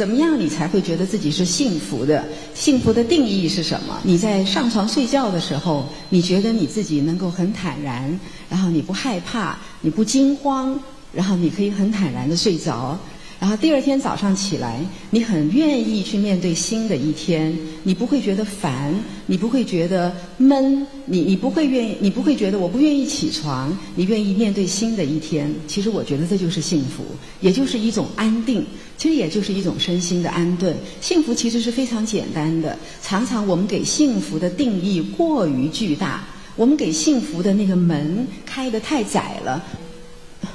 怎么样你才会觉得自己是幸福的？幸福的定义是什么？你在上床睡觉的时候，你觉得你自己能够很坦然，然后你不害怕，你不惊慌，然后你可以很坦然的睡着。然后第二天早上起来，你很愿意去面对新的一天，你不会觉得烦，你不会觉得闷，你你不会愿意，你不会觉得我不愿意起床，你愿意面对新的一天。其实我觉得这就是幸福，也就是一种安定，其实也就是一种身心的安顿。幸福其实是非常简单的，常常我们给幸福的定义过于巨大，我们给幸福的那个门开得太窄了。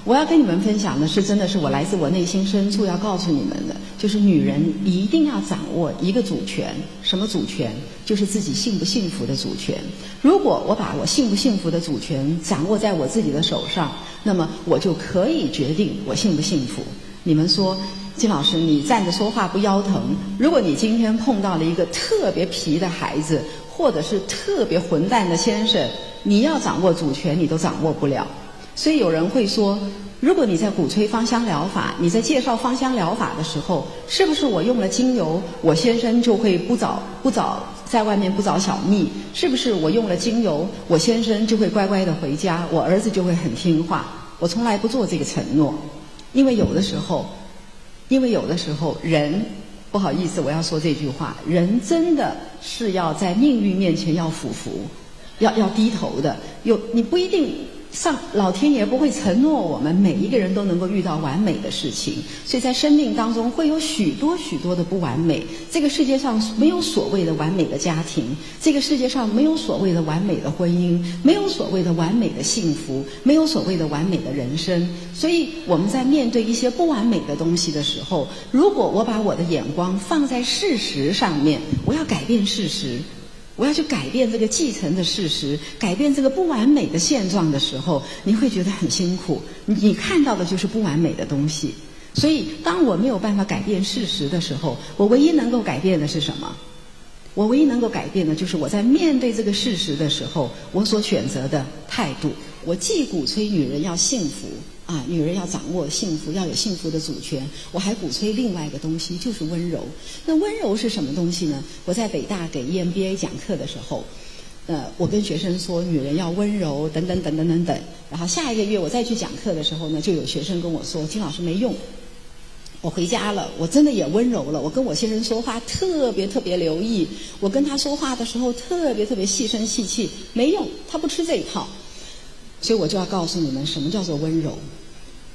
我要跟你们分享的是，真的是我来自我内心深处要告诉你们的，就是女人一定要掌握一个主权，什么主权？就是自己幸不幸福的主权。如果我把我幸不幸福的主权掌握在我自己的手上，那么我就可以决定我幸不幸福。你们说，金老师，你站着说话不腰疼？如果你今天碰到了一个特别皮的孩子，或者是特别混蛋的先生，你要掌握主权，你都掌握不了。所以有人会说，如果你在鼓吹芳香疗法，你在介绍芳香疗法的时候，是不是我用了精油，我先生就会不找不找在外面不找小蜜？是不是我用了精油，我先生就会乖乖的回家，我儿子就会很听话？我从来不做这个承诺，因为有的时候，因为有的时候人不好意思，我要说这句话，人真的是要在命运面前要俯伏，要要低头的。有你不一定。上老天爷不会承诺我们每一个人都能够遇到完美的事情，所以在生命当中会有许多许多的不完美。这个世界上没有所谓的完美的家庭，这个世界上没有所谓的完美的婚姻，没有所谓的完美的幸福，没有所谓的完美的人生。所以我们在面对一些不完美的东西的时候，如果我把我的眼光放在事实上面，我要改变事实。我要去改变这个继承的事实，改变这个不完美的现状的时候，你会觉得很辛苦。你看到的就是不完美的东西。所以，当我没有办法改变事实的时候，我唯一能够改变的是什么？我唯一能够改变的就是我在面对这个事实的时候，我所选择的态度。我既鼓吹女人要幸福。啊，女人要掌握幸福，要有幸福的主权。我还鼓吹另外一个东西，就是温柔。那温柔是什么东西呢？我在北大给 EMBA 讲课的时候，呃，我跟学生说，女人要温柔，等等等等等等。然后下一个月我再去讲课的时候呢，就有学生跟我说，金老师没用。我回家了，我真的也温柔了。我跟我先生说话特别特别留意，我跟他说话的时候特别特别细声细气，没用，他不吃这一套。所以我就要告诉你们，什么叫做温柔？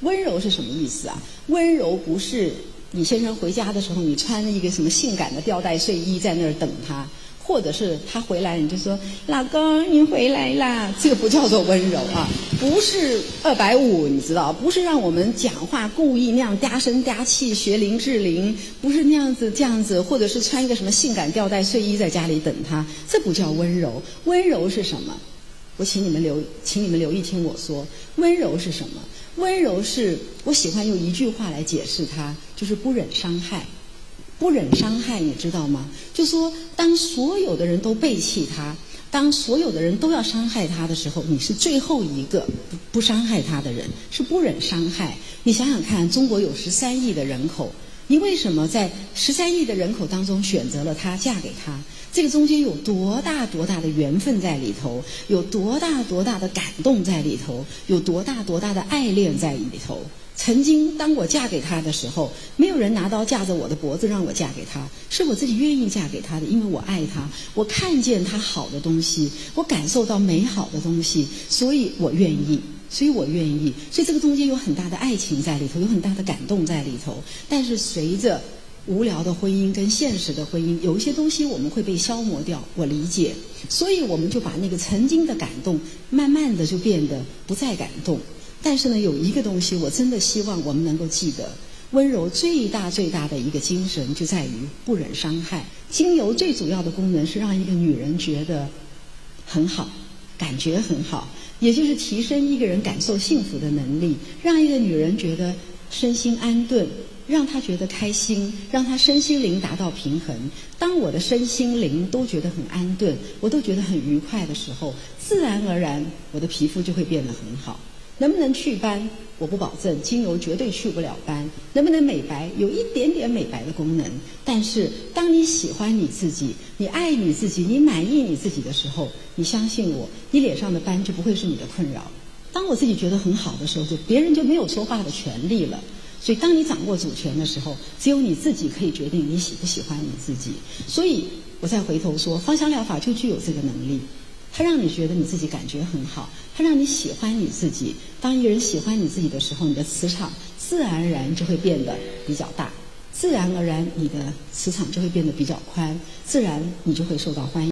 温柔是什么意思啊？温柔不是你先生回家的时候，你穿了一个什么性感的吊带睡衣在那儿等他，或者是他回来你就说老公你回来啦，这个不叫做温柔啊，不是二百五，你知道？不是让我们讲话故意那样嗲声嗲气学林志玲，不是那样子这样子，或者是穿一个什么性感吊带睡衣在家里等他，这不叫温柔。温柔是什么？我请你们留，请你们留意听我说，温柔是什么？温柔是我喜欢用一句话来解释它，就是不忍伤害。不忍伤害，你知道吗？就说当所有的人都背弃他，当所有的人都要伤害他的时候，你是最后一个不不伤害他的人，是不忍伤害。你想想看，中国有十三亿的人口，你为什么在十三亿的人口当中选择了他，嫁给他？这个中间有多大多大的缘分在里头，有多大多大的感动在里头，有多大多大的爱恋在里头。曾经当我嫁给他的时候，没有人拿刀架着我的脖子让我嫁给他，是我自己愿意嫁给他的，因为我爱他，我看见他好的东西，我感受到美好的东西，所以我愿意，所以我愿意，所以这个中间有很大的爱情在里头，有很大的感动在里头。但是随着无聊的婚姻跟现实的婚姻，有一些东西我们会被消磨掉。我理解，所以我们就把那个曾经的感动，慢慢的就变得不再感动。但是呢，有一个东西，我真的希望我们能够记得：温柔最大最大的一个精神，就在于不忍伤害。精油最主要的功能是让一个女人觉得很好，感觉很好，也就是提升一个人感受幸福的能力，让一个女人觉得身心安顿。让她觉得开心，让她身心灵达到平衡。当我的身心灵都觉得很安顿，我都觉得很愉快的时候，自然而然我的皮肤就会变得很好。能不能祛斑？我不保证，精油绝对去不了斑。能不能美白？有一点点美白的功能。但是，当你喜欢你自己，你爱你自己，你满意你自己的时候，你相信我，你脸上的斑就不会是你的困扰。当我自己觉得很好的时候，就别人就没有说话的权利了。所以，当你掌握主权的时候，只有你自己可以决定你喜不喜欢你自己。所以，我再回头说，芳香疗法就具有这个能力。它让你觉得你自己感觉很好，它让你喜欢你自己。当一个人喜欢你自己的时候，你的磁场自然而然就会变得比较大，自然而然你的磁场就会变得比较宽，自然你就会受到欢迎。